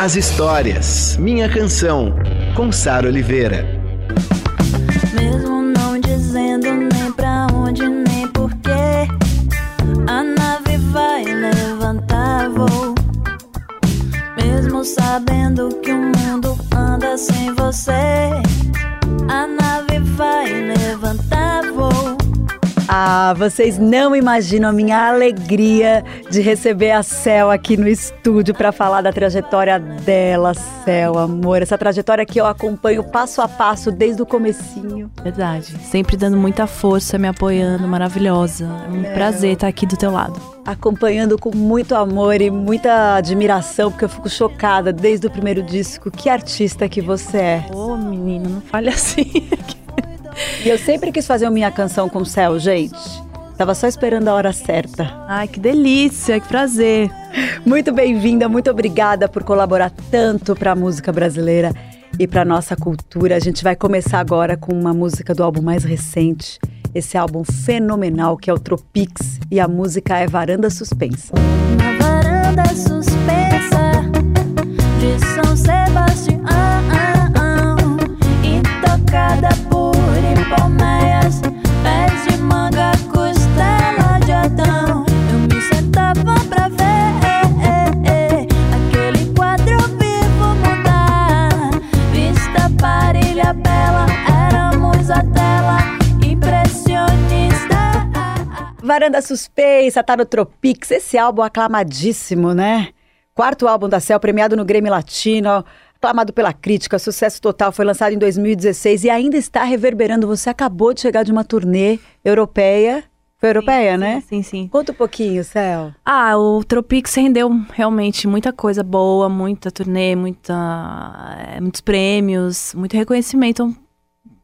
as histórias. Minha canção, com Sara Oliveira. Mesmo não dizendo nem pra onde nem porquê, a nave vai levantar voo. Mesmo sabendo que o mundo anda sem você, a nave vai levantar voo. Ah, vocês não imaginam a minha alegria de receber a Cel aqui no estúdio para falar da trajetória dela, Cel, amor. Essa trajetória que eu acompanho passo a passo desde o comecinho. Verdade. Sempre dando muita força, me apoiando, maravilhosa. É um prazer estar aqui do teu lado. Acompanhando com muito amor e muita admiração, porque eu fico chocada desde o primeiro disco. Que artista que você é. Ô, menina, não fale assim. E eu sempre quis fazer uma minha canção com o Céu, gente. Tava só esperando a hora certa. Ai, que delícia, que prazer. Muito bem-vinda, muito obrigada por colaborar tanto para a música brasileira e para nossa cultura. A gente vai começar agora com uma música do álbum mais recente, esse álbum fenomenal que é o Tropics e a música é Varanda Suspensa. Na varanda suspensa de São Sebastião e Varanda Suspensa, tá no Tropics, esse álbum aclamadíssimo, né? Quarto álbum da Cell, premiado no Grêmio Latino, aclamado pela crítica, sucesso total, foi lançado em 2016 e ainda está reverberando. Você acabou de chegar de uma turnê europeia. Foi europeia, sim, né? Sim, sim. Conta um pouquinho, Cel. Ah, o Tropics rendeu realmente muita coisa boa, muita turnê, muita, é, muitos prêmios, muito reconhecimento. Um,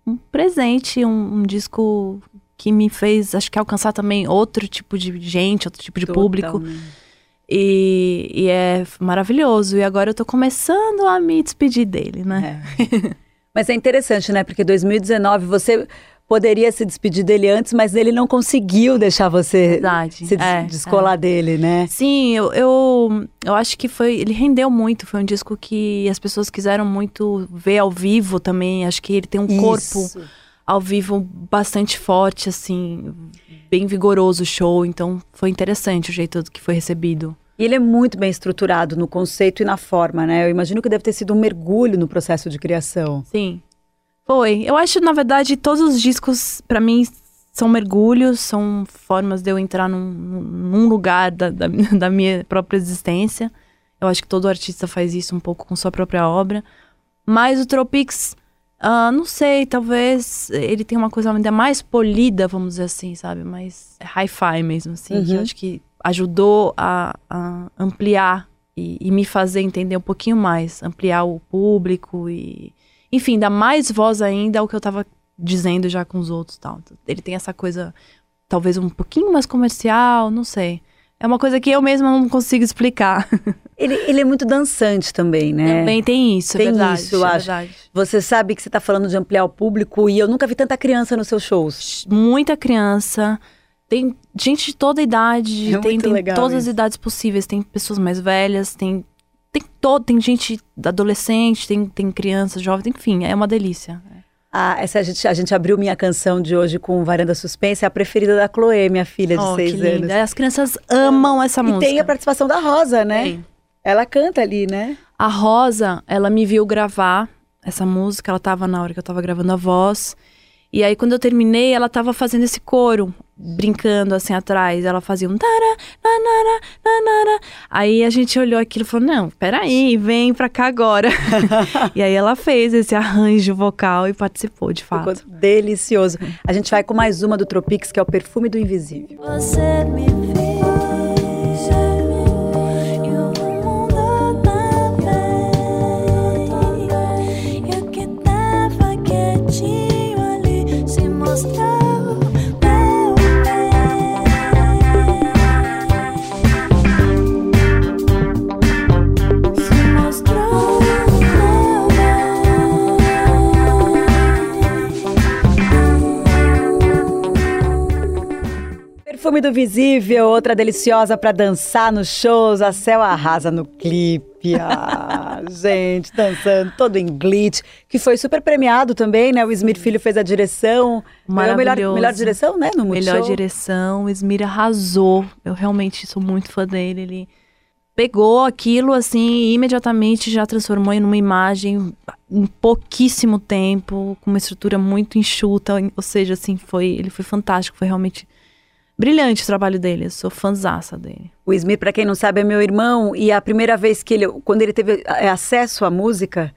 um presente, um, um disco que me fez, acho que alcançar também outro tipo de gente, outro tipo de público. Totalmente. E, e é maravilhoso. E agora eu tô começando a me despedir dele, né? É. Mas é interessante, né? Porque 2019 você poderia se despedir dele antes, mas ele não conseguiu deixar você Verdade, se des- é, descolar dele, né? Sim, eu, eu, eu acho que foi. Ele rendeu muito. Foi um disco que as pessoas quiseram muito ver ao vivo também. Acho que ele tem um corpo Isso. Ao vivo bastante forte, assim, bem vigoroso o show. Então foi interessante o jeito que foi recebido. E ele é muito bem estruturado no conceito e na forma, né? Eu imagino que deve ter sido um mergulho no processo de criação. Sim. Foi. Eu acho, na verdade, todos os discos, pra mim, são mergulhos, são formas de eu entrar num, num lugar da, da, da minha própria existência. Eu acho que todo artista faz isso um pouco com sua própria obra. Mas o Tropics, ah, não sei, talvez ele tenha uma coisa ainda mais polida, vamos dizer assim, sabe? Mais hi-fi mesmo, assim. Que eu Uhum. acho que ajudou a, a ampliar e, e me fazer entender um pouquinho mais. Ampliar o público e enfim, dá mais voz ainda ao que eu tava dizendo já com os outros tal. Ele tem essa coisa, talvez um pouquinho mais comercial, não sei. É uma coisa que eu mesma não consigo explicar. Ele, ele é muito dançante também, né? Também tem isso, Tem é verdade. isso, eu é acho. verdade. Você sabe que você está falando de ampliar o público e eu nunca vi tanta criança nos seus shows. Muita criança, tem gente de toda idade, É tem, tem todas as isso. idades possíveis, tem pessoas mais velhas, tem tem todo, tem gente adolescente, tem, tem criança, jovem, enfim, é uma delícia. Ah, essa a gente, a gente abriu minha canção de hoje com Varanda Suspensa, é a preferida da Chloe, minha filha de Oh, seis anos. As crianças amam essa E música. tem a participação da Rosa, né? Tem. Ela canta ali, né? A Rosa, ela me viu gravar essa música, ela tava na hora que eu tava gravando a voz. E aí, quando eu terminei, ela tava fazendo esse coro, brincando assim atrás. Ela fazia um tara, nanara, nanara. Aí a gente olhou aquilo e falou: Não, peraí, vem pra cá agora. e aí ela fez esse arranjo vocal e participou, de fato. Ficou delicioso. A gente vai com mais uma do Tropics, que é o Perfume do Invisível. Você me fez Perfume do Visível, outra deliciosa pra dançar nos shows. A Cel arrasa no clipe. Ah, gente, dançando todo em glitch. Que foi super premiado também, né? O Smith Filho fez a direção. A melhor, Maravilhoso. melhor direção, né? No Multishow. Melhor direção, o Smir arrasou. Eu realmente sou muito fã dele. Ele pegou aquilo assim e imediatamente já transformou em uma imagem em pouquíssimo tempo, com uma estrutura muito enxuta, ou seja, assim, foi, ele foi fantástico, foi realmente brilhante o trabalho dele. Eu sou fãzaça dele. O Smith, pra quem não sabe, é meu irmão. E a primeira vez que ele... Quando ele teve é, acesso à música...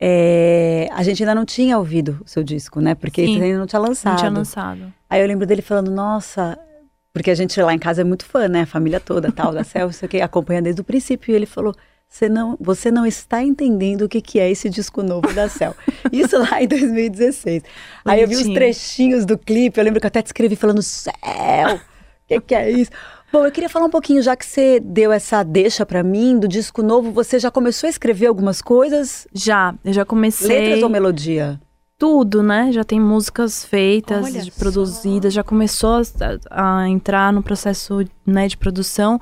é, a gente ainda não tinha ouvido o seu disco, né? Porque Sim. ele ainda não tinha lançado. Não tinha lançado. Aí eu lembro dele falando, nossa, porque a gente lá em casa é muito fã, né? A família toda, tal, da Cel, sei o que, acompanha desde o princípio. E ele falou, você não, você não está entendendo o que, que é esse disco novo da Cel. Isso lá em 2016. Aí eu vi os Bonitinho. trechinhos do clipe, eu lembro que eu até te escrevi falando, Cel, o que, que é isso? Bom, eu queria falar um pouquinho, já que você deu essa deixa pra mim do disco novo, você já começou a escrever algumas coisas? Já, eu já comecei. Letras ou melodia? tudo, né? Já tem músicas feitas, produzidas, já começou a, a entrar no processo né, de produção.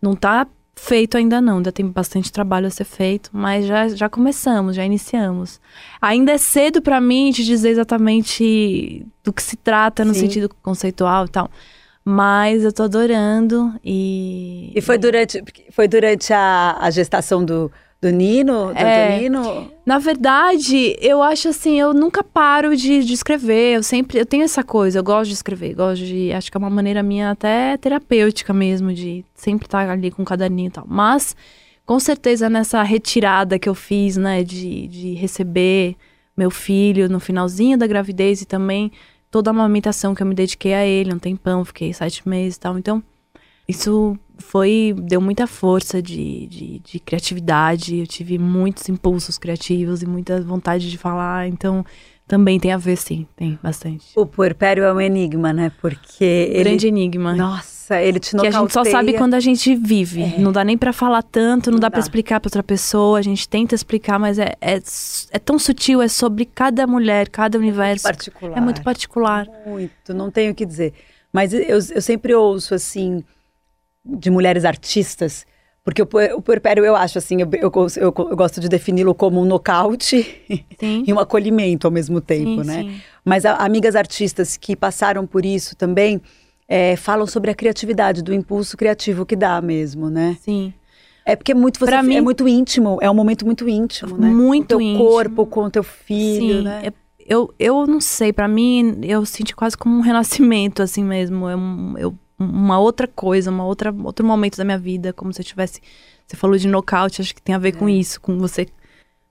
Não tá feito ainda não, ainda tem bastante trabalho a ser feito, mas já, já começamos, já iniciamos. Ainda é cedo pra mim de dizer exatamente do que se trata no Sim. sentido conceitual e tal. Mas eu tô adorando e. E foi durante, foi durante a, a gestação do, do Nino, do É. Antonino? Na verdade, eu acho assim, eu nunca paro de, de escrever. Eu sempre, eu tenho essa coisa, eu gosto de escrever, gosto de, acho que é uma maneira minha até terapêutica mesmo, de sempre estar ali com um caderninho e tal. Mas, com certeza, nessa retirada que eu fiz, né, de, de receber meu filho no finalzinho da gravidez e também toda a amamentação que eu me dediquei a ele, um tempão, fiquei sete meses e tal. Então, isso foi deu muita força de, de, de criatividade. Eu tive muitos impulsos criativos e muita vontade de falar. Então, também tem a ver, sim, tem bastante. O puerpério é um enigma, né? Porque ele... Grande enigma. Nossa, ele te que a gente só sabe quando a gente vive. É. Não dá nem pra falar tanto, não, Não dá pra dá. explicar pra outra pessoa. A gente tenta explicar, mas é, é, é tão sutil, é sobre cada mulher, cada universo. particular. É muito particular. Muito, não tenho o que dizer. Mas eu, eu sempre ouço, assim, de mulheres artistas, porque o, o puerpério, eu acho, assim, eu, eu, eu- eu gosto de defini-lo como um nocaute e um acolhimento ao mesmo tempo, sim, né? sim. Mas a- amigas artistas que passaram por isso também é, falam sobre a criatividade, do impulso criativo que dá mesmo, né? Sim. É porque é muito, você, Pra mim- é muito íntimo, é um momento muito íntimo, né? Muito com o teu íntimo. corpo, com o teu filho, Sim, né? é- eu, eu não sei, pra mim, eu senti quase como um renascimento, assim mesmo. É um, eu- uma outra coisa, uma outra, outro momento da minha vida, como se eu tivesse. Você falou de nocaute, acho que tem a ver com isso, com você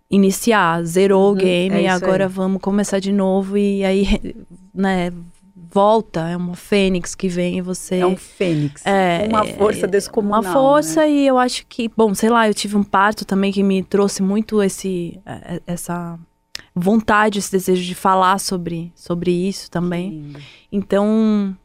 iniciar, zerou o Uhum, game é e agora aí. vamos começar de novo e aí, né, volta, é uma fênix que vem e você. É um fênix. É, uma força é, descomunal. Uma força né? e eu acho que, bom, sei lá, eu tive um parto também que me trouxe muito esse, eh, essa vontade, esse desejo de falar sobre, sobre isso também. Então,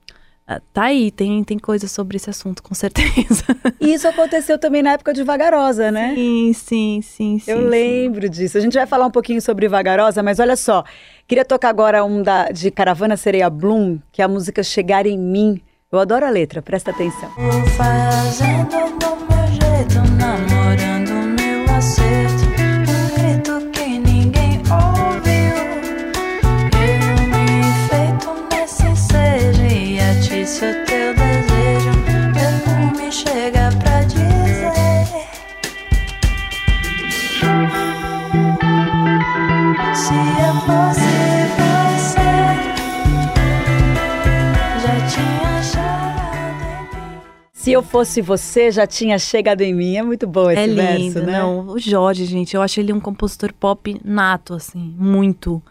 tá aí, tem, tem coisa sobre esse assunto, com certeza. E isso aconteceu também na época de Vagarosa, né? Sim, sim, sim, sim. Eu sim. lembro disso. A gente vai falar um pouquinho sobre Vagarosa, mas olha só. Queria tocar agora um da, de Caravana Sereia Bloom, que é a música Chegar em Mim. Eu adoro a letra, presta atenção. Vou fazendo do meu jeito, namorando meu acerto. Atiço o teu desejo. Perfume chega pra dizer. Se eu fosse você, já tinha chegado em mim. Se eu fosse você, já tinha chegado em mim. É muito bom esse É verso, lindo, né? não. O Jorge, gente, eu acho ele um compositor pop nato, assim, muito.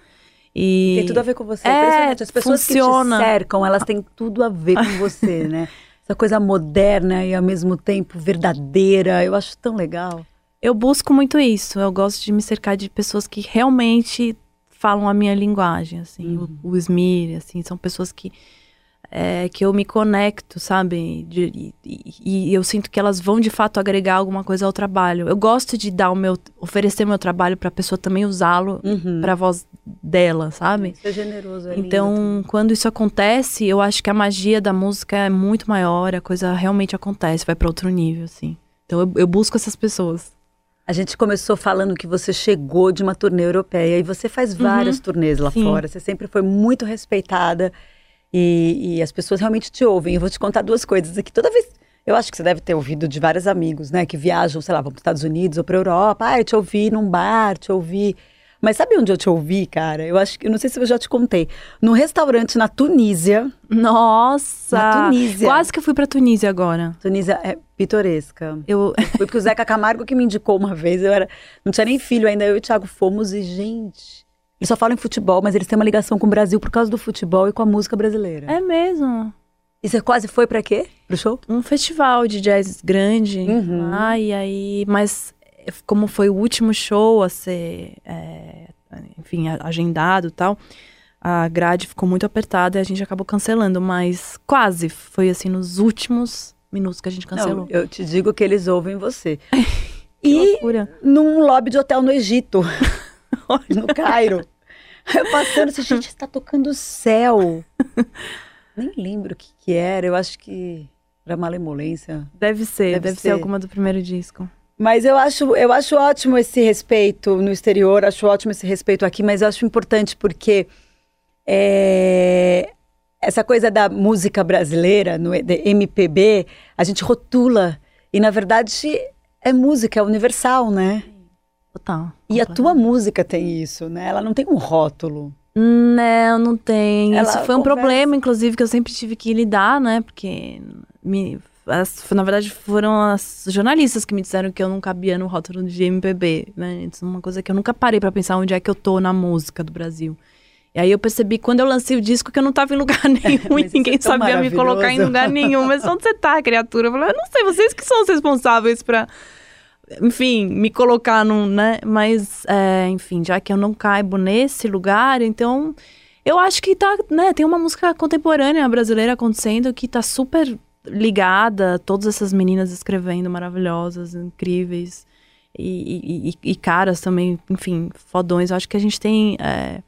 E Tem tudo a ver com você. É, Impressionante. As pessoas funciona. que te cercam, elas têm tudo a ver com você, né? Essa coisa moderna e ao mesmo tempo verdadeira. Eu acho tão legal. Eu busco muito isso. Eu gosto de me cercar de pessoas que realmente falam a minha linguagem, assim. Uhum. O, o Smir, assim, são pessoas que é, que eu me conecto, sabe? De- e, e eu sinto que elas vão de fato agregar alguma coisa ao trabalho. Eu gosto de dar o meu, oferecer meu trabalho para a pessoa também usá-lo Uhum. para voz dela, sabe? Isso é generoso, é lindo. Então, quando isso acontece, eu acho que a magia da música é muito maior, a coisa realmente acontece, vai pra outro nível, assim. Então, eu, eu busco essas pessoas. A gente começou falando que você chegou de uma turnê europeia e você faz várias turnês lá Uhum. Sim. fora. Você sempre foi muito respeitada e, e as pessoas realmente te ouvem. Eu vou te contar duas coisas aqui. Toda vez. Eu acho que você deve ter ouvido de vários amigos, né? Que viajam, sei lá, para os Estados Unidos ou para Europa. Ah, eu te ouvi num bar, te ouvi. Mas sabe onde eu te ouvi, cara? Eu acho que. Eu não sei se eu já te contei. Num restaurante na Tunísia. Nossa! Na Tunísia. Quase que eu fui pra Tunísia agora. Tunísia é pitoresca. Eu, Foi porque o Zeca Camargo que me indicou uma vez. Eu era, não tinha nem filho ainda, eu e o Thiago fomos e, gente. Eles só falam em futebol, mas eles têm uma ligação com o Brasil por causa do futebol e com a música brasileira. é mesmo. E você quase foi pra quê? Pro show? um festival de jazz grande. Uhum. e aí, mas eh, como foi o último show a ser, é, enfim, agendado e tal, a grade ficou muito apertada e a gente acabou cancelando, mas quase foi assim nos últimos minutos que a gente cancelou. Não, eu te digo que eles ouvem você. Que e loucura. num lobby de hotel no Egito, no Cairo. Eu passando assim, gente, está tocando céu. Nem lembro o que, que era, eu acho que era malemolência. Deve ser, Deve deve, ser. ser. alguma do primeiro disco. Mas eu acho, eu acho ótimo esse respeito no exterior, acho ótimo esse respeito aqui, mas eu acho importante porque é, essa coisa da música brasileira, no MPB, a gente rotula. E na verdade é música, é universal, né? Total. E a tua música tem isso, né? Ela não tem um rótulo. Não, não tem. Ela Isso foi um conversa. problema, inclusive, que eu sempre tive que lidar, né? Porque, me, as- na verdade, foram as jornalistas que me disseram que eu não cabia no rótulo de MPB, né? Isso é uma coisa que eu nunca parei pra pensar onde é que eu tô na música do Brasil. E aí eu percebi quando eu lancei o disco que eu não tava em lugar nenhum Mas e ninguém é sabia me colocar em lugar nenhum. Mas onde você tá, criatura? Eu falei, eu não sei, vocês que são os responsáveis pra enfim, me colocar num, né? Mas, é, enfim, já que eu não caibo nesse lugar, então eu acho que tá, né? Tem uma música contemporânea brasileira acontecendo que tá super ligada, todas essas meninas escrevendo maravilhosas, incríveis. E, e- e- caras também, enfim, fodões. Eu acho que a gente tem. é,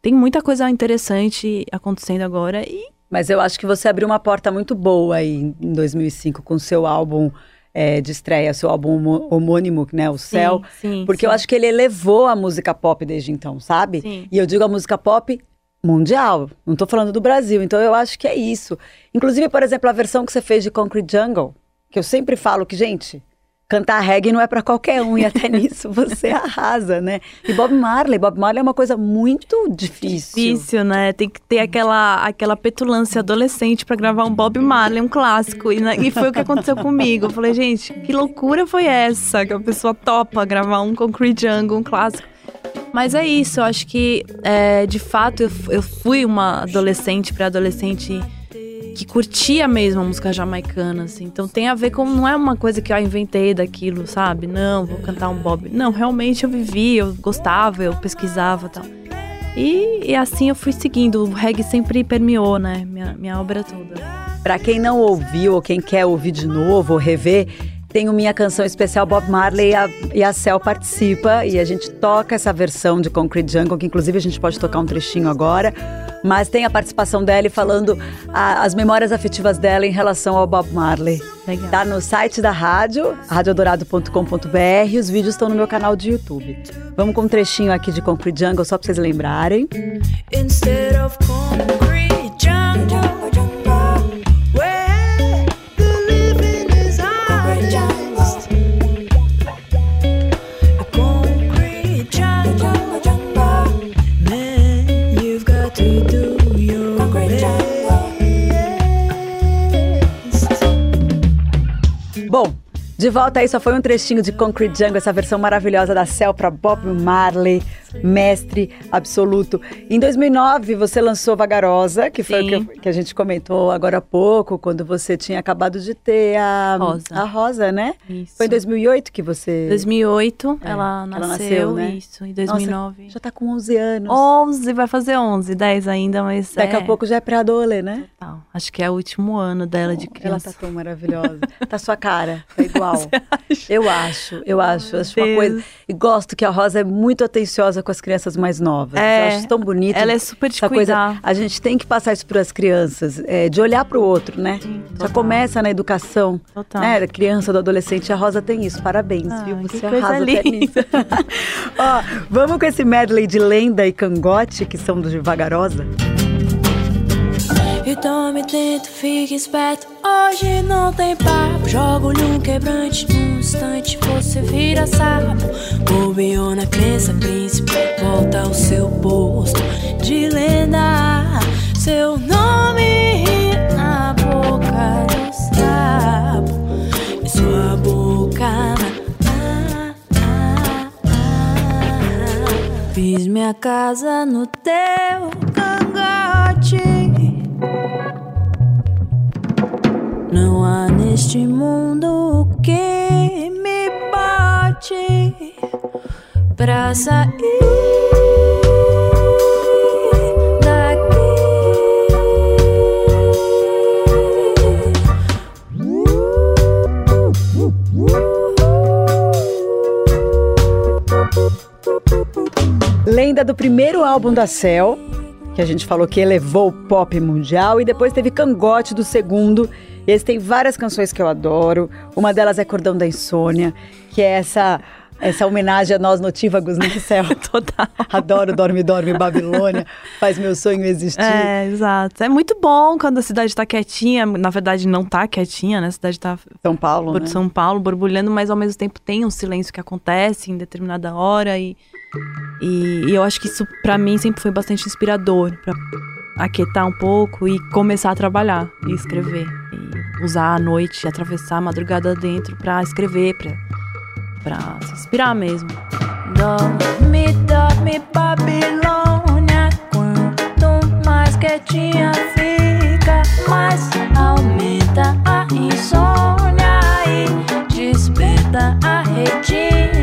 tem muita coisa interessante acontecendo agora. E Mas eu acho que você abriu uma porta muito boa aí em 2005 com seu álbum é, de estreia, seu álbum homônimo, né? O Céu. sim, Porque sim. eu acho que ele elevou a música pop desde então, sabe? Sim. E eu digo a música pop mundial, não tô falando do Brasil. Então eu acho que é isso. Inclusive, por exemplo, a versão que você fez de Concrete Jungle, que eu sempre falo que, gente, cantar reggae não é pra qualquer um e até nisso você arrasa, né? E Bob Marley, Bob Marley é uma coisa muito difícil. Difícil, né? Tem que ter aquela, aquela petulância adolescente pra gravar um Bob Marley, um clássico. E, na- e foi o que aconteceu comigo. Eu falei, gente, que loucura foi essa? Que a pessoa topa gravar um Concrete Jungle, um clássico. Mas é isso, eu acho que, é, de fato, eu, eu fui uma adolescente, pré-adolescente que curtia mesmo a música jamaicana, assim. Então tem a ver com. Não é uma coisa que eu inventei daquilo, sabe? Não, vou cantar um Bob. Não, realmente eu vivi, eu gostava, eu pesquisava tal. E, e assim eu fui seguindo. O reggae sempre permeou, né? Minha, minha obra toda. Pra quem não ouviu ou quem quer ouvir de novo ou rever, tem o minha canção especial Bob Marley e a, e a Cel participa e a gente toca essa versão de Concrete Jungle, que inclusive a gente pode tocar um trechinho agora, mas tem a participação dela e falando a- as memórias afetivas dela em relação ao Bob Marley. Legal. Tá no site da rádio, radioadorado.com.br, os vídeos estão no meu canal de YouTube. Vamos com um trechinho aqui de Concrete Jungle só pra vocês lembrarem. Instead of concrete de volta aí só foi um trechinho de Concrete Jungle, essa versão maravilhosa da Cell para Bob Marley, mestre absoluto. Em 2009 você lançou Vagarosa, que foi o que, Sim. que a gente comentou agora há pouco, quando você tinha acabado de ter a Rosa. a Rosa, né? Isso. Foi em 2008 que você 2008, É, ela, ela nasceu, nasceu, né? isso, em 2009. já tá com 11 anos. 11, vai fazer 11, 10 ainda, mas Daqui é, a pouco já é pré-adole, né? Tal. Acho que é o último ano dela de Ela criança. tá tão maravilhosa. tá sua cara, tá igual. Eu acho, eu acho. acho uma coisa. E gosto que a Rosa é muito atenciosa com as crianças mais novas. É, Eu acho tão bonito. Ela é super de essa coisa, cuidar. a gente tem que passar isso para as crianças, é, de olhar para o outro, né? Sim, Já começa na educação, Total. né? Da criança, do adolescente. A Rosa tem isso. Parabéns, Ah, viu? Você arrasa até linda. nisso. Ó, vamos com esse medley de lenda e cangote, que são do Vagarosa? E tome tento, fique esperto. Hoje não tem papo. Jogo-lhe um quebrante. Num instante você vira sapo. Bobeou na crença, príncipe. Volta ao seu posto de lenda. Seu nome na boca do sapo. E sua boca na. Fiz minha casa no teu cangote. Não há neste mundo que me bote pra sair Lenda do primeiro álbum da Cell, que a gente falou que elevou o pop mundial, e depois teve Cangote do segundo. Esse tem várias canções que eu adoro. Uma delas é Cordão da Insônia, que é essa, essa homenagem a nós notívagos, né, Cell? Total. Adoro Dorme, Dorme, Babilônia, faz meu sonho existir. É, exato. É muito bom quando a cidade tá quietinha. Na verdade, não tá quietinha, né? A cidade tá São Paulo, por né? São Paulo borbulhando, mas ao mesmo tempo tem um silêncio que acontece em determinada hora. E, e, e eu acho que isso, pra mim, sempre foi bastante inspirador. Pra aquietar um pouco e começar a trabalhar e escrever. E usar a noite, atravessar a madrugada dentro pra escrever, pra, pra se inspirar mesmo. Dorme, dorme, Babilônia. Quanto mais quietinha fica, mais aumenta a insônia e desperta a retina,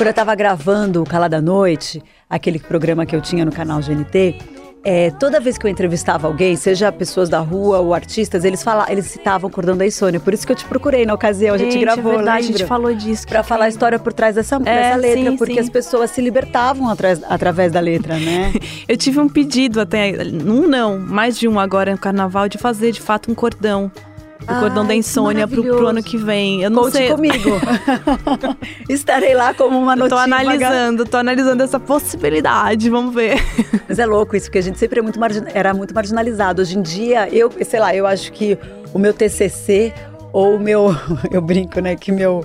Quando eu tava gravando o Calada da Noite, aquele programa que eu tinha no canal GNT, é, toda vez que eu entrevistava alguém, seja pessoas da rua ou artistas, eles fala, eles citavam Cordão da Insônia. Por isso que eu te procurei na ocasião, a gente, gravou, é verdade, a lembra? gente falou disso. Pra falar a história por trás dessa, É, dessa letra, sim, porque sim. as pessoas se libertavam atras- através da letra, né? Eu tive um pedido até, um não, mais de um agora no carnaval, de fazer de fato um cordão. O cordão Ai, da insônia pro, pro ano que vem. Eu não Conte sei. comigo. Estarei lá como uma Eu tô notícia. analisando, tô analisando essa possibilidade, vamos ver. Mas é louco isso, porque a gente sempre é muito era muito marginalizado. Hoje em dia, eu, sei lá, eu acho que o meu TCC ou o meu, eu brinco, né, que meu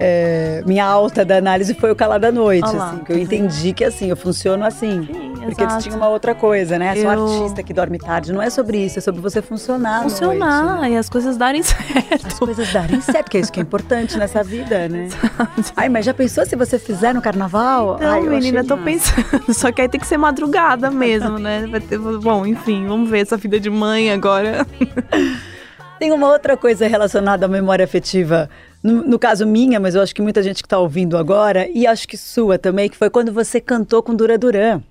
é, minha alta da análise foi o Calar da Noite, Olha lá, assim, que eu entendi que assim, eu funciono assim. Sim, porque exato. tinham uma outra coisa, né? Sou Eu- artista que dorme tarde. Não é sobre isso, é sobre você funcionar. à noite, Funcionar né? e as coisas darem As certo. coisas darem certo, que é isso que é importante nessa vida, né? Ai, mas já pensou se você fizer no carnaval? Não, Ai, eu menina, achei tô massa. pensando. Só que aí tem que ser madrugada mesmo, né? Vai ter, bom, enfim, vamos ver essa vida de mãe agora. Tem uma outra coisa relacionada à memória afetiva, no, no caso minha, mas eu acho que muita gente que está ouvindo agora, e acho que sua também, que foi quando você cantou com Dura Duran.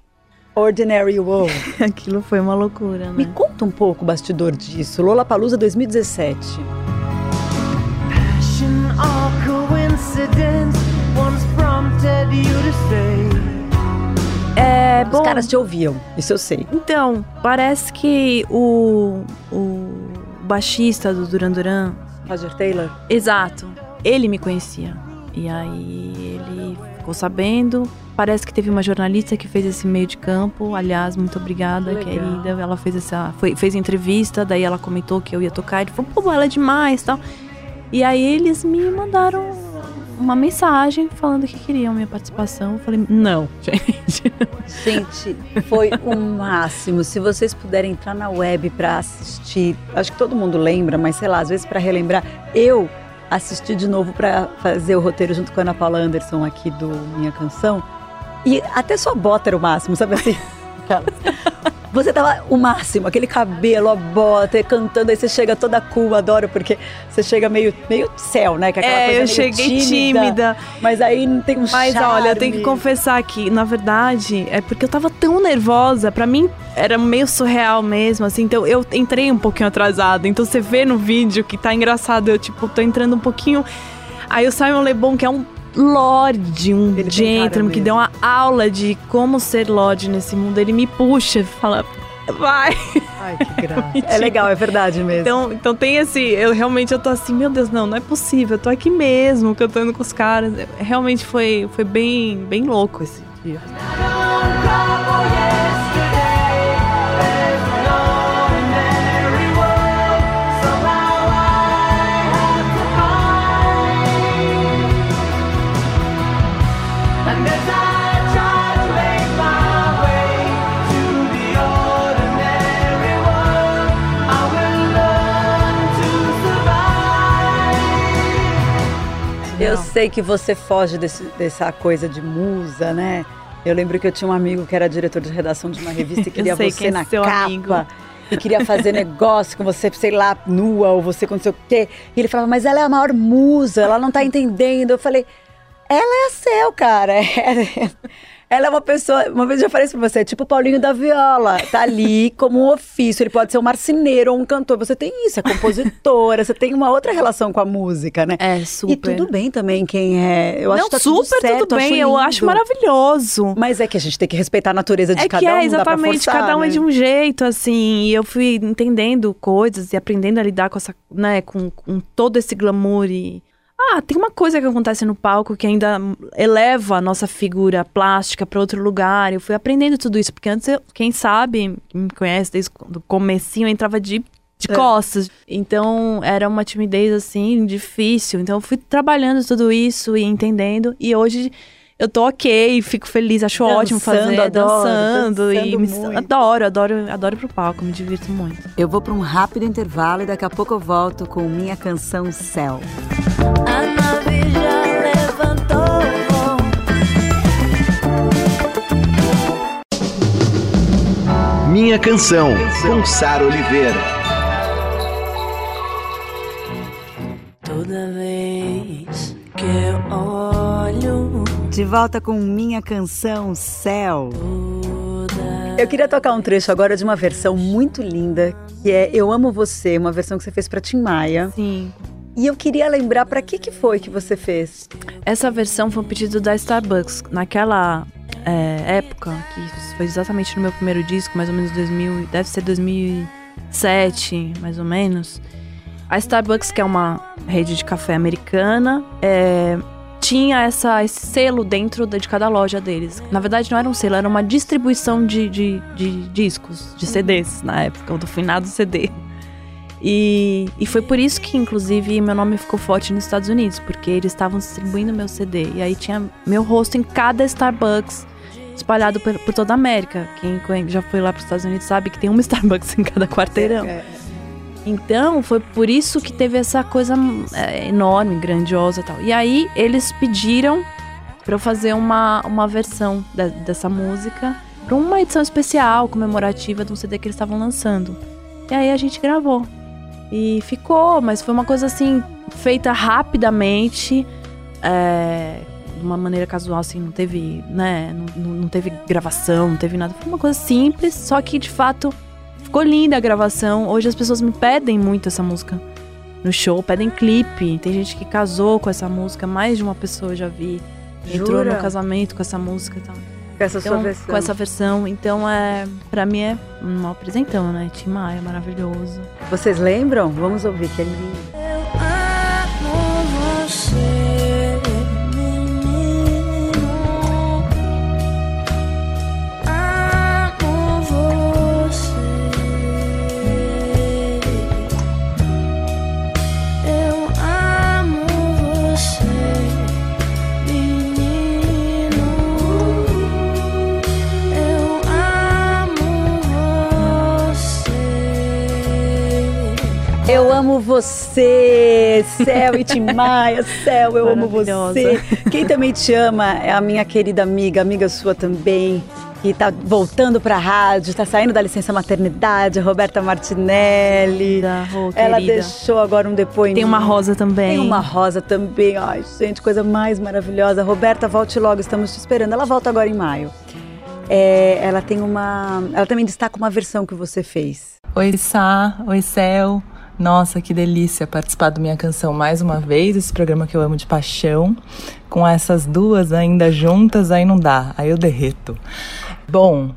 Ordinary World. Aquilo foi uma loucura, Me né? conta um pouco o bastidor disso. Lola Palusa 2017. Passion or coincidence once prompted you to say. É, bom. Os caras te ouviam, isso eu sei. Então, parece que o, o baixista do Duran Duran, Roger Taylor. exato, ele me conhecia. E aí ele ficou sabendo. Parece que teve uma jornalista que fez esse meio de campo. Aliás, muito obrigada, Legal. querida. Ela fez essa. Foi, fez entrevista, daí ela comentou que eu ia tocar. Ele falou, pô, ela é demais tal. E aí eles me mandaram uma mensagem falando que queriam minha participação. Eu falei, não, gente. Gente, foi o máximo. Se vocês puderem entrar na web para assistir, acho que todo mundo lembra, mas sei lá, às vezes para relembrar, eu assisti de novo para fazer o roteiro junto com a Ana Paula Anderson aqui do Minha Canção. E até sua bota era o máximo, sabe assim? Você tava o máximo, aquele cabelo, a bota, cantando, aí você chega toda cool, adoro, porque você chega meio, meio céu, né? Que é aquela É, coisa eu cheguei tímida. Mas aí não tem um Mas charme. olha, eu tenho que confessar que, na verdade, é porque eu tava tão nervosa, pra mim era meio surreal mesmo, assim, então eu entrei um pouquinho atrasada. Então você vê no vídeo que tá engraçado, eu tipo, tô entrando um pouquinho. Aí o Simon Le Bon, que é um lord, um Ele gentleman, que deu uma aula de como ser lord nesse mundo, ele me puxa e fala, vai. Ai, que graça. é legal, é verdade mesmo. Então, então tem esse, eu realmente eu tô assim, meu Deus, não, não é possível, eu tô aqui mesmo, cantando com os caras. Realmente foi, foi bem, bem louco esse dia. Sei que você foge desse- dessa coisa de musa, né? Eu lembro que eu tinha um amigo que era diretor de redação de uma revista e queria você é na seu capa. amigo. E queria fazer negócio com você, sei lá, nua, ou você com não sei o quê. E ele falava, mas ela é a maior musa, ela não tá entendendo. Eu falei, ela é a Cel, cara. Ela é uma pessoa. Uma vez eu já falei isso pra você, tipo o Paulinho da Viola. Tá ali como um ofício. Ele pode ser um marceneiro ou um cantor. Você tem isso, é compositora, você tem uma outra relação com a música, né? É, super. E tudo bem também quem é. Eu acho não, que tá tudo super certo, tudo bem, eu lindo. acho maravilhoso. Mas é que a gente tem que respeitar a natureza de É cada que um. é, exatamente, forçar, cada um né? é de um jeito, assim, e eu fui entendendo coisas e aprendendo a lidar com essa, né, com, com todo esse glamour e... Ah, tem uma coisa que acontece no palco que ainda eleva a nossa figura plástica para outro lugar. Eu fui aprendendo tudo isso, porque antes, eu, quem sabe, me conhece desde o comecinho, eu entrava de, de É. costas. Então, era uma timidez, assim, difícil. Então, eu fui trabalhando tudo isso e entendendo. E hoje... Eu tô ok, fico feliz, acho ótimo Dançando, fazer, adoro, dançando, e dançando me- muito. adoro, adoro, adoro ir pro palco, me divirto muito. Eu vou pra um rápido intervalo e daqui a pouco eu volto com minha canção Céu. A nave já levantou. Minha canção, com Sara Oliveira. De volta com minha canção Céu. Eu queria tocar um trecho agora de uma versão muito linda, que é Eu Amo Você, uma versão que você fez pra Tim Maia. Sim. E eu queria lembrar pra que que foi que você fez. Essa versão foi um pedido da Starbucks. Naquela é, época, que foi exatamente no meu primeiro disco, mais ou menos 2000, deve ser 2007, mais ou menos. A Starbucks, que é uma rede de café americana, é, tinha essa, esse selo dentro de cada loja deles. Na verdade, não era um selo, era uma distribuição de, de, de discos, de CDs na época, do finado CD. E, e foi por isso que, inclusive, meu nome ficou forte nos Estados Unidos, porque eles estavam distribuindo meu CD. E aí tinha meu rosto em cada Starbucks, espalhado por, por toda a América. Quem já foi lá para os Estados Unidos sabe que tem uma Starbucks em cada quarteirão. É, Então, foi por isso que teve essa coisa é, enorme, grandiosa e tal. E aí, eles pediram pra eu fazer uma, uma versão da- dessa música pra uma edição especial, comemorativa de um CD que eles estavam lançando. E aí, a gente gravou. E ficou, mas foi uma coisa assim, feita rapidamente, é, de uma maneira casual, assim, não teve, né, não- não teve gravação, não teve nada. Foi uma coisa simples, só que de fato ficou linda a gravação. Hoje as pessoas me pedem muito essa música no show, pedem clipe. Tem gente que casou com essa música, mais de uma pessoa eu já vi. Entrou Jura? no casamento com essa música e tal. Com essa sua Então, versão. com essa versão, então é, pra mim é um apresentão, né? Tim Maia, maravilhoso. Vocês lembram? Vamos ouvir, que é lindo. Você, Céu e Tim Maia, Céu, eu amo você. Quem também te ama é a minha querida amiga, amiga sua também, que tá voltando pra rádio, tá saindo da licença maternidade, Roberta Martinelli. Oh, Ela querida. deixou agora um depoimento. Tem uma rosa também. Tem uma rosa também. Ai, gente, coisa mais maravilhosa. Roberta, volte logo, estamos te esperando. Ela volta agora em maio. É, ela tem uma. Ela também destaca uma versão que você fez. Oi, Sá. Oi, Céu. Nossa, que delícia participar do Minha Canção mais uma vez, esse programa que eu amo de paixão. Com essas duas ainda juntas, aí não dá, aí eu derreto. Bom,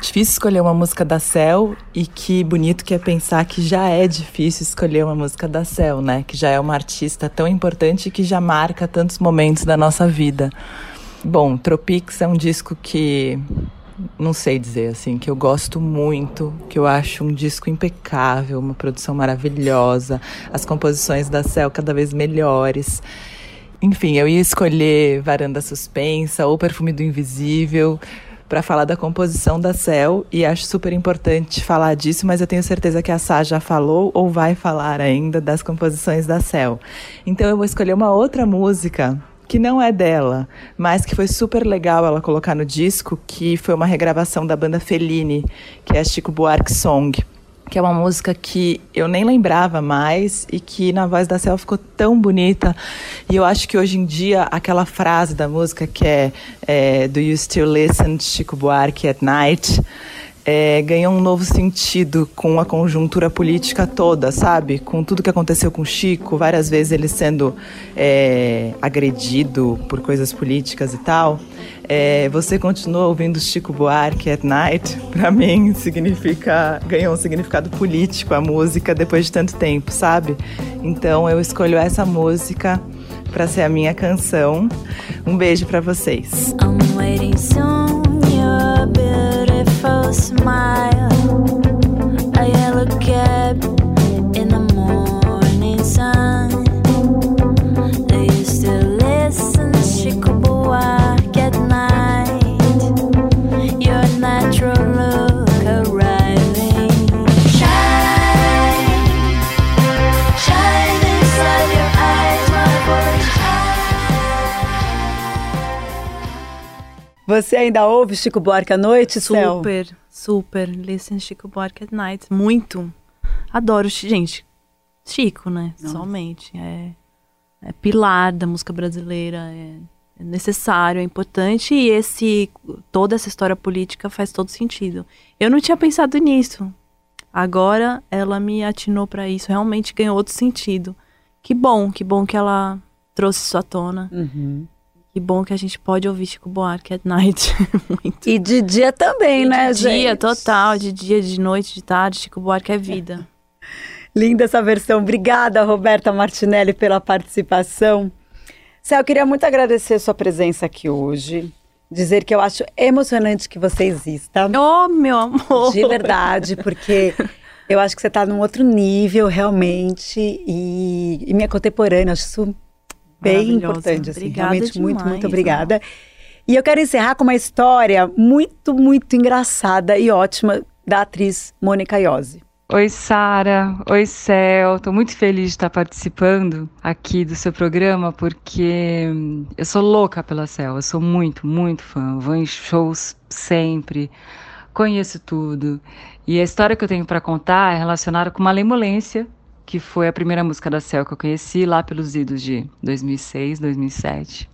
difícil escolher uma música da Cel e que bonito que é pensar que já é difícil escolher uma música da Cel, né? Que já é uma artista tão importante que já marca tantos momentos da nossa vida. Bom, Tropics é um disco que não sei dizer assim, que eu gosto muito, que eu acho um disco impecável, uma produção maravilhosa, as composições da Cel cada vez melhores. Enfim, eu ia escolher Varanda Suspensa ou Perfume do Invisível para falar da composição da Cel e acho super importante falar disso, mas eu tenho certeza que a Sá já falou ou vai falar ainda das composições da Cel. Então eu vou escolher uma outra música que não é dela, mas que foi super legal ela colocar no disco, que foi uma regravação da banda Fellini, que é a Chico Buarque Song, que é uma música que eu nem lembrava mais e que na voz da Cel ficou tão bonita. E eu acho que hoje em dia aquela frase da música que é, é Do you still listen to Chico Buarque at night? É, ganhou um novo sentido com a conjuntura política toda, sabe? Com tudo que aconteceu com o Chico, várias vezes ele sendo é, agredido por coisas políticas e tal. É, você continua ouvindo Chico Buarque at night? Para mim significa ganhou um significado político a música depois de tanto tempo, sabe? Então eu escolho essa música para ser a minha canção. Um beijo para vocês. I'm Você ainda ouve Chico Buarque à noite, Cel? Super, super. Listen Chico Buarque at Night. Muito. Adoro, gente. Chico, né? Somente. É, é pilar da música brasileira. É, é necessário, é importante. E esse, toda essa história política faz todo sentido. Eu não tinha pensado nisso. Agora ela me atinou pra isso. Realmente ganhou outro sentido. Que bom, que bom que ela trouxe isso à tona. Uhum. Que bom que a gente pode ouvir Chico Buarque at Night. E de dia também, né, de dia, gente? total. De dia, de noite, de tarde. Chico Buarque é vida. Linda essa versão. Obrigada, Roberta Martinelli, pela participação. Céu, eu queria muito agradecer sua presença aqui hoje. Dizer que eu acho emocionante que você exista. oh, meu amor! De verdade, porque eu acho que você está num outro nível, realmente. E, e minha contemporânea, acho isso bem importante. Assim, Obrigada realmente, muito, demais, muito obrigada. E eu quero encerrar com uma história muito, muito engraçada e ótima da atriz Mônica Iose. Oi, Sara. Oi, Céu. Tô muito feliz de estar participando aqui do seu programa porque hum, eu sou louca pela Céu. Eu sou muito, muito fã. Vou em shows sempre. Conheço tudo. E a história que eu tenho para contar é relacionada com Malemolência, que foi a primeira música da Céu que eu conheci lá pelos idos de 2006, 2007.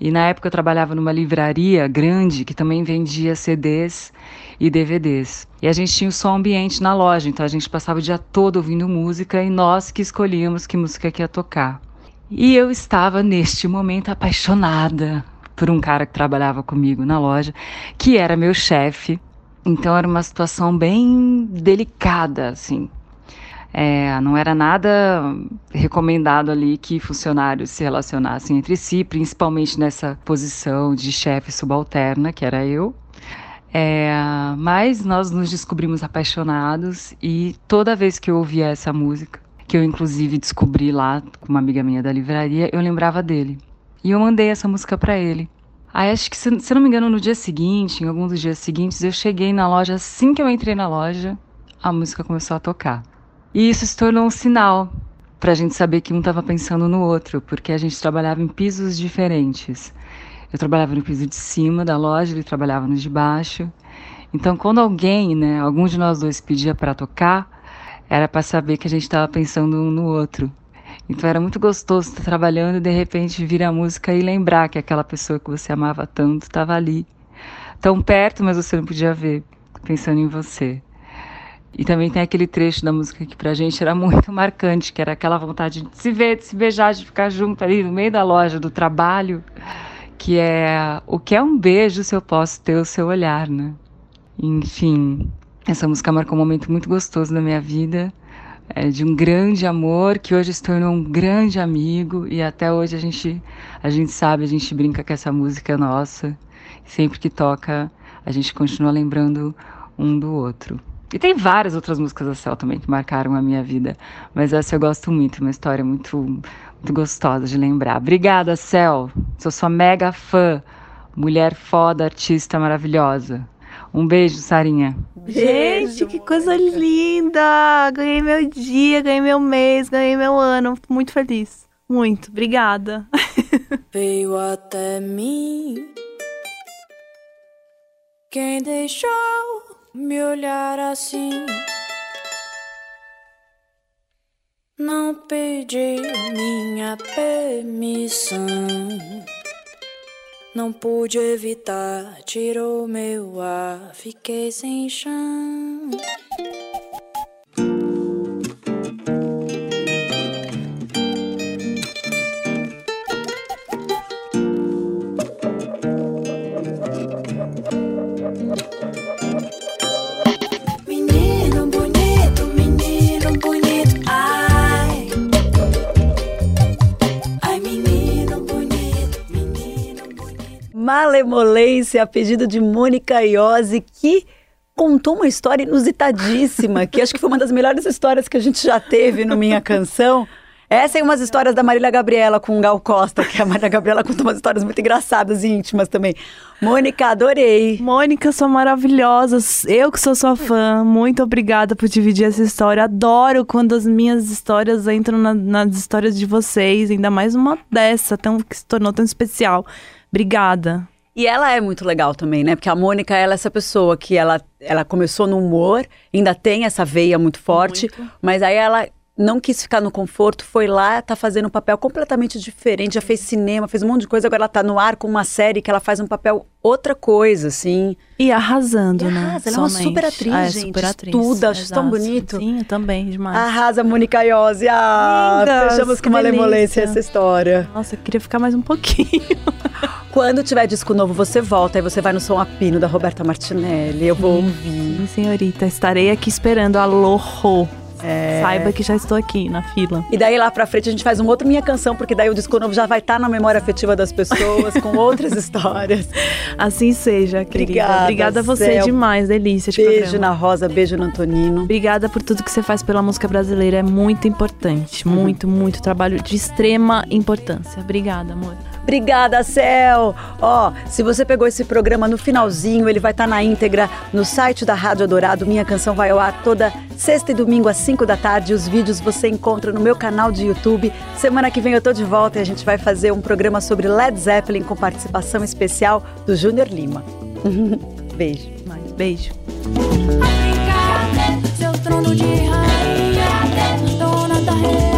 E na época eu trabalhava numa livraria grande que também vendia CDs e DVDs. E a gente tinha o som ambiente na loja, então a gente passava o dia todo ouvindo música e nós que escolhíamos que música que ia tocar. E eu estava neste momento apaixonada por um cara que trabalhava comigo na loja, que era meu chefe. Então era uma situação bem delicada, assim. É, não era nada recomendado ali que funcionários se relacionassem entre si, principalmente nessa posição de chefe subalterna, que era eu. É, mas nós nos descobrimos apaixonados e toda vez que eu ouvia essa música, que eu inclusive descobri lá com uma amiga minha da livraria, eu lembrava dele. E eu mandei essa música para ele. Aí acho que, se, não me engano, no dia seguinte, em algum dos dias seguintes, eu cheguei na loja, assim que eu entrei na loja, a música começou a tocar. E isso se tornou um sinal para a gente saber que um estava pensando no outro, porque a gente trabalhava em pisos diferentes. Eu trabalhava no piso de cima da loja, ele trabalhava no de baixo. Então, quando alguém, né, algum de nós dois pedia para tocar, era para saber que a gente estava pensando um no outro. Então era muito gostoso estar trabalhando e de repente vir a música e lembrar que aquela pessoa que você amava tanto estava ali, tão perto, mas você não podia ver, pensando em você. E também tem aquele trecho da música que pra gente era muito marcante, que era aquela vontade de se ver, de se beijar, de ficar junto ali no meio da loja, do trabalho, que é o que é um beijo se eu posso ter o seu olhar, né? Enfim, essa música marcou um momento muito gostoso da minha vida, é, de um grande amor que hoje se tornou um grande amigo e até hoje a gente, a gente sabe, a gente brinca que essa música é nossa. Sempre que toca, a gente continua lembrando um do outro. E tem várias outras músicas da Cel também que marcaram a minha vida, mas essa eu gosto muito, uma história muito, muito gostosa de lembrar. Obrigada, Cel. Sou sua mega fã. Mulher foda, artista maravilhosa. Um beijo, Sarinha. Gente, que coisa linda! Ganhei meu dia, ganhei meu mês, ganhei meu ano. Muito feliz. Muito. Obrigada. Veio até mim quem deixou me olhar assim. Não pedi minha permissão. Não pude evitar, tirou meu ar, fiquei sem chão. Malemolência, a pedido de Mônica Iose, que contou uma história inusitadíssima, que acho que foi uma das melhores histórias que a gente já teve no Minha Canção. Essa e umas histórias da Marília Gabriela com Gal Costa, que a Marília Gabriela contou umas histórias muito engraçadas e íntimas também. Mônica, adorei. Mônica, sou maravilhosa. Eu que sou sua fã. Muito obrigada por dividir essa história. Adoro quando as minhas histórias entram na- nas histórias de vocês. Ainda mais uma dessa, tão, que se tornou tão especial. Obrigada. E ela é muito legal também, né? Porque a Mônica, ela é essa pessoa que ela, ela começou no humor, ainda tem essa veia muito forte, mas aí ela não quis ficar no conforto, foi lá, tá fazendo um papel completamente diferente, já fez cinema, fez um monte de coisa, agora ela tá no ar com uma série que ela faz um papel outra coisa, assim. E arrasando, E né? arrasa, ela é uma Somente. super atriz, Ah, é gente, super atriz. estuda, acho tão bonito. Sim, também, demais. Arrasa, Mônica Iose. Ah, fechamos que com uma malemolência delícia. essa história. Nossa, eu queria ficar mais um pouquinho. Quando tiver disco novo, você volta, aí você vai no Som Apino da Roberta Martinelli, eu vou ouvir. Sim, senhorita. Estarei aqui esperando. Alô. É. Saiba que já estou aqui na fila. E daí lá pra frente a gente faz um outro Minha Canção, porque daí o disco novo já vai estar na memória afetiva das pessoas, com outras histórias. Assim seja, querida. Obrigada, Obrigada a você Céu. demais. Delícia de Beijo programa. na Rosa, beijo no Antonino. Obrigada por tudo que você faz pela música brasileira. É muito importante. Uhum. Muito, muito trabalho de extrema importância. Obrigada, amor. Obrigada, Céu! Ó, se você pegou esse programa no finalzinho, ele vai estar na íntegra no site da Rádio Adorado. Minha canção vai ao ar toda sexta e domingo às 5 da tarde. Os vídeos você encontra no meu canal de YouTube. Semana que vem eu tô de volta e a gente vai fazer um programa sobre Led Zeppelin com participação especial do Júnior Lima. Beijo. Mais beijo. África, seu trono de rainha, dona da